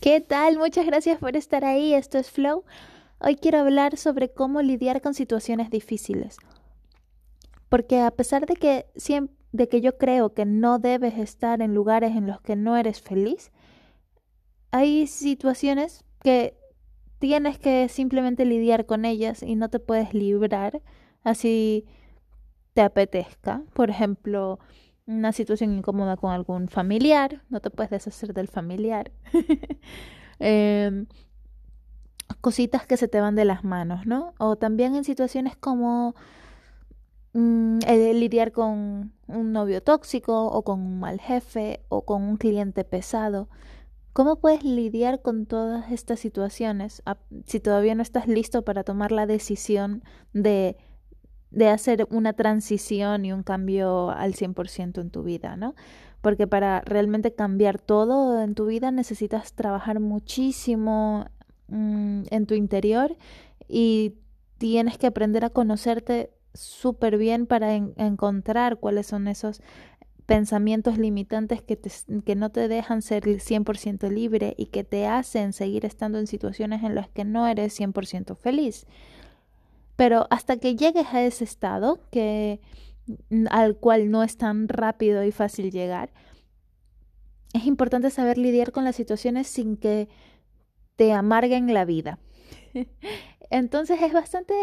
¿Qué tal? Muchas gracias por estar ahí. Esto es Flow. Hoy quiero hablar sobre cómo lidiar con situaciones difíciles. Porque a pesar de que, de que yo creo que no debes estar en lugares en los que no eres feliz, hay situaciones que tienes que simplemente lidiar con ellas y no te puedes librar así te apetezca. Por ejemplo, una situación incómoda con algún familiar, no te puedes deshacer del familiar. Em, cositas que se te van de las manos, ¿no? O también en situaciones como mm, lidiar con un novio tóxico o con un mal jefe o con un cliente pesado. ¿Cómo puedes lidiar con todas estas situaciones si todavía no estás listo para tomar la decisión de de hacer una transición y un cambio al 100% en tu vida, ¿no? Porque para realmente cambiar todo en tu vida necesitas trabajar muchísimo mm, en tu interior y tienes que aprender a conocerte súper bien para encontrar cuáles son esos pensamientos limitantes que, que no te dejan ser 100% libre y que te hacen seguir estando en situaciones en las que no eres 100% feliz. Pero hasta que llegues a ese estado, que, al cual no es tan rápido y fácil llegar, es importante saber lidiar con las situaciones sin que te amarguen la vida. Entonces es bastante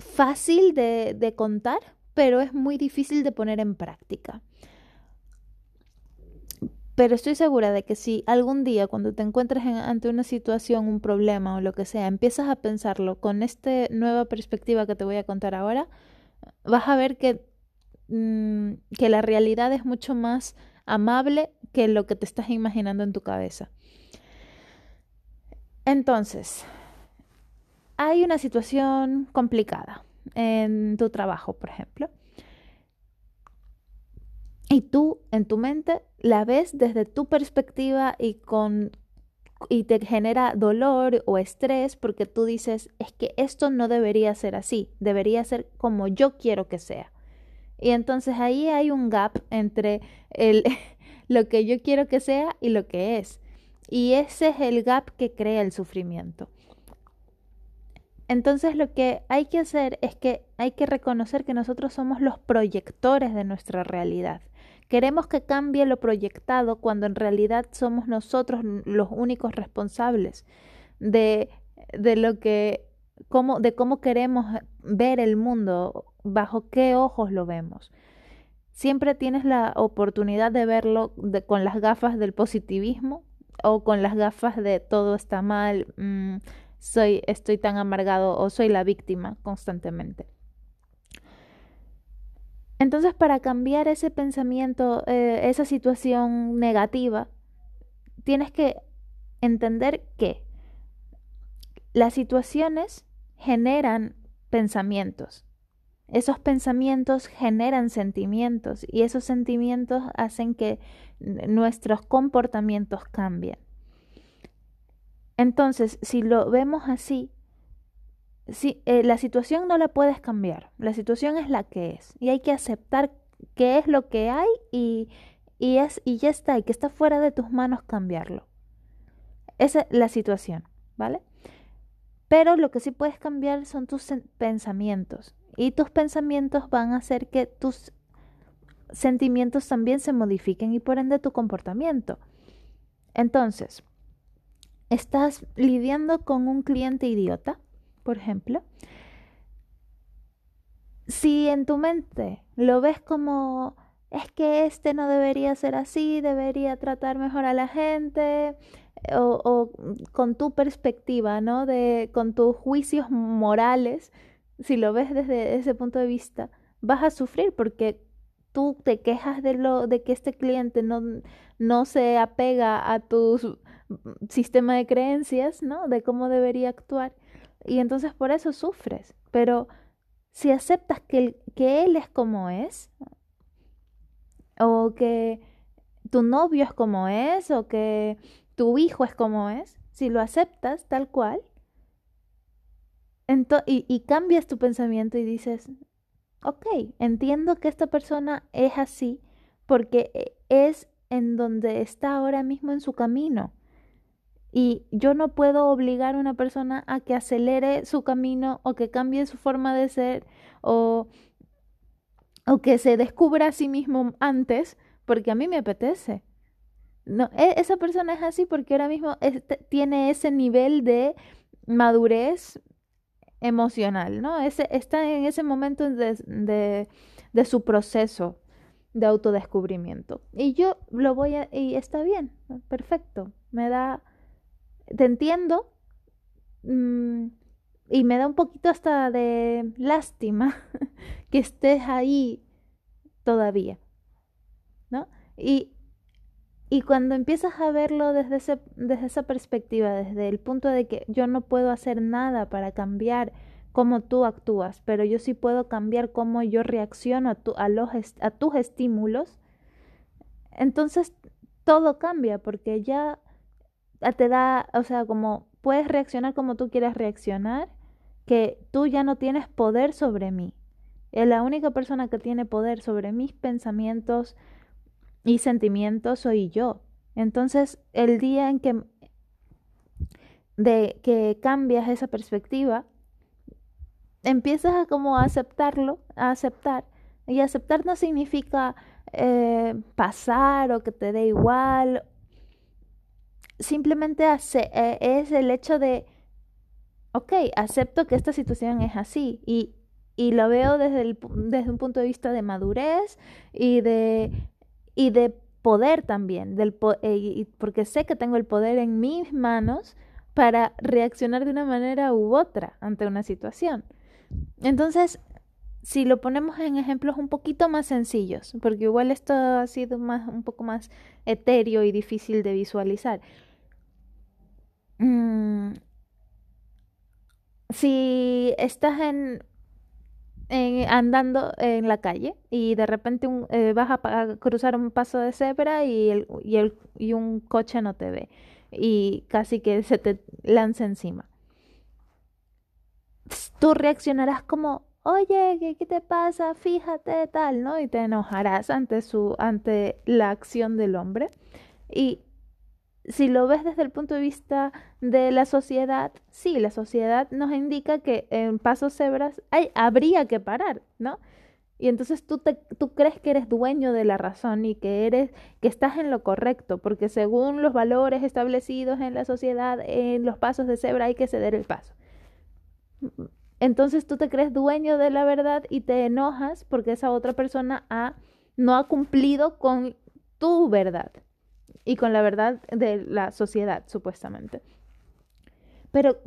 fácil de, de, contar, pero es muy difícil de poner en práctica. Pero estoy segura de que si algún día cuando te encuentres ante una situación, un problema o lo que sea, empiezas a pensarlo con esta nueva perspectiva que te voy a contar ahora, vas a ver que, mm, que la realidad es mucho más amable que lo que te estás imaginando en tu cabeza. Entonces, hay una situación complicada en tu trabajo, por ejemplo. Y tú en tu mente la ves desde tu perspectiva y con y te genera dolor o estrés porque tú dices, es que esto no debería ser así, debería ser como yo quiero que sea. Y entonces ahí hay un gap entre el, lo que yo quiero que sea y lo que es. Y ese es el gap que crea el sufrimiento. Entonces lo que hay que hacer es que hay que reconocer que nosotros somos los proyectores de nuestra realidad. Queremos que cambie lo proyectado cuando en realidad somos nosotros los únicos responsables de, de lo que cómo, de cómo queremos ver el mundo, bajo qué ojos lo vemos. Siempre tienes la oportunidad de verlo con las gafas del positivismo o con las gafas de todo está mal, mm, soy, estoy tan amargado o soy la víctima constantemente. Entonces, para cambiar ese pensamiento, eh, esa situación negativa, tienes que entender que las situaciones generan pensamientos. Esos pensamientos generan sentimientos y esos sentimientos hacen que nuestros comportamientos cambien. Entonces, si lo vemos así, si, eh, la situación no la puedes cambiar, la situación es la que es y hay que aceptar qué es lo que hay y, y, es, y ya está, y que está fuera de tus manos cambiarlo. Esa es la situación, ¿vale? Pero lo que sí puedes cambiar son tus pensamientos y tus pensamientos van a hacer que tus sentimientos también se modifiquen y por ende tu comportamiento. Entonces, estás lidiando con un cliente idiota, por ejemplo, si en tu mente lo ves como es que este no debería ser así, debería tratar mejor a la gente, o, con tu perspectiva, ¿no? De, con tus juicios morales, si lo ves desde ese punto de vista, vas a sufrir porque tú te quejas de lo de que este cliente no, no se apega a tus sistema de creencias, ¿no? De cómo debería actuar. Y entonces por eso sufres. Pero si aceptas que, él es como es, o que tu novio es como es, o que tu hijo es como es, si lo aceptas tal cual, y, y cambias tu pensamiento y dices, ok, entiendo que esta persona es así porque e, es en donde está ahora mismo en su camino Y yo no puedo obligar a una persona a que acelere su camino o que cambie su forma de ser o, o que se descubra a sí mismo antes porque a mí me apetece. No, e, esa persona es así porque ahora mismo tiene ese nivel de madurez emocional, ¿no? Ese, está en ese momento de, de su proceso de autodescubrimiento. Y yo lo voy a... y está bien, perfecto. Me da te entiendo mm, y me da un poquito hasta de lástima que estés ahí todavía, ¿no? Y, y cuando empiezas a verlo desde, ese, desde esa perspectiva, desde el punto de que yo no puedo hacer nada para cambiar cómo tú actúas, pero yo sí puedo cambiar cómo yo reacciono a, tu, a, los, a tus estímulos, entonces todo cambia porque ya te da, o sea, como puedes reaccionar como tú quieras reaccionar, que tú ya no tienes poder sobre mí. Eh, la única persona que tiene poder sobre mis pensamientos y sentimientos soy yo. Entonces, el día en que de que cambias esa perspectiva, empiezas a como aceptarlo, a aceptar. Y aceptar no significa eh, pasar o que te dé igual simplemente eh, es el hecho de, ok, acepto que esta situación es así y, y lo veo desde, el, desde un punto de vista de madurez y de, y de poder también, del, eh, porque sé que tengo el poder en mis manos para reaccionar de una manera u otra ante una situación. Entonces, si lo ponemos en ejemplos un poquito más sencillos, porque igual esto ha sido más, un poco más etéreo y difícil de visualizar. Mm, si estás en, andando en la calle y de repente eh, vas a, cruzar un paso de cebra y, y un coche no te ve y casi que se te lanza encima. Tú reaccionarás como, oye, ¿qué, ¿qué, te pasa? Fíjate, tal, ¿no? Y te enojarás ante, su, ante la acción del hombre. Y si lo ves desde el punto de vista de la sociedad, sí, la sociedad nos indica que en pasos cebras hay, habría que parar, ¿no? Y entonces tú, te, tú crees que eres dueño de la razón y que eres, que estás en lo correcto, porque según los valores establecidos en la sociedad, en los pasos de cebra hay que ceder el paso. Entonces tú te crees dueño de la verdad y te enojas porque esa otra persona ha, no ha cumplido con tu verdad y con la verdad de la sociedad, supuestamente. Pero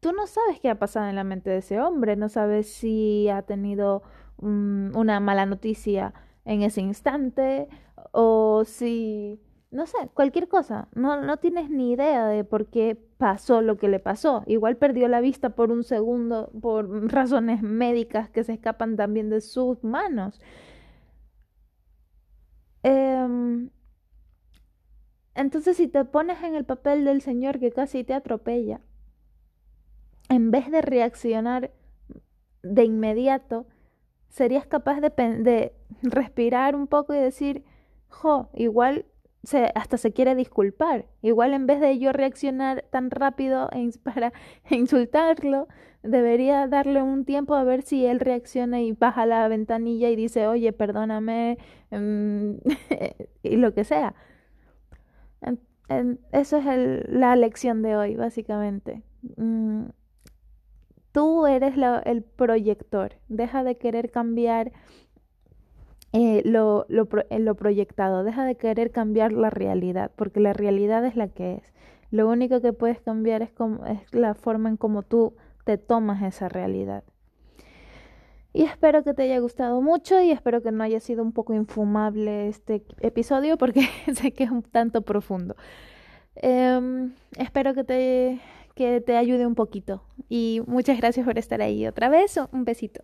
tú no sabes qué ha pasado en la mente de ese hombre, no sabes si ha tenido una mala noticia en ese instante o si, no sé, cualquier cosa. No, no tienes ni idea de por qué pasó lo que le pasó. Igual perdió la vista por un segundo por razones médicas que se escapan también de sus manos. Eh, entonces, si te pones en el papel del Señor que casi te atropella, en vez de reaccionar de inmediato, serías capaz de, respirar un poco y decir, jo, igual se, hasta se quiere disculpar. Igual en vez de yo reaccionar tan rápido e para insultarlo, debería darle un tiempo a ver si él reacciona y baja la ventanilla y dice, oye, perdóname, mm, y lo que sea eso es la lección de hoy, básicamente. Mm, tú eres el proyector. Deja de querer cambiar eh, lo, eh, lo, proyectado. Deja de querer cambiar la realidad, porque la realidad es la que es. Lo único que puedes cambiar es, como, es la forma en cómo tú te tomas esa realidad. Y espero que te haya gustado mucho y espero que no haya sido un poco infumable este episodio porque sé que es un tanto profundo. Em, espero que te, que te ayude un poquito y muchas gracias por estar ahí otra vez. Un besito.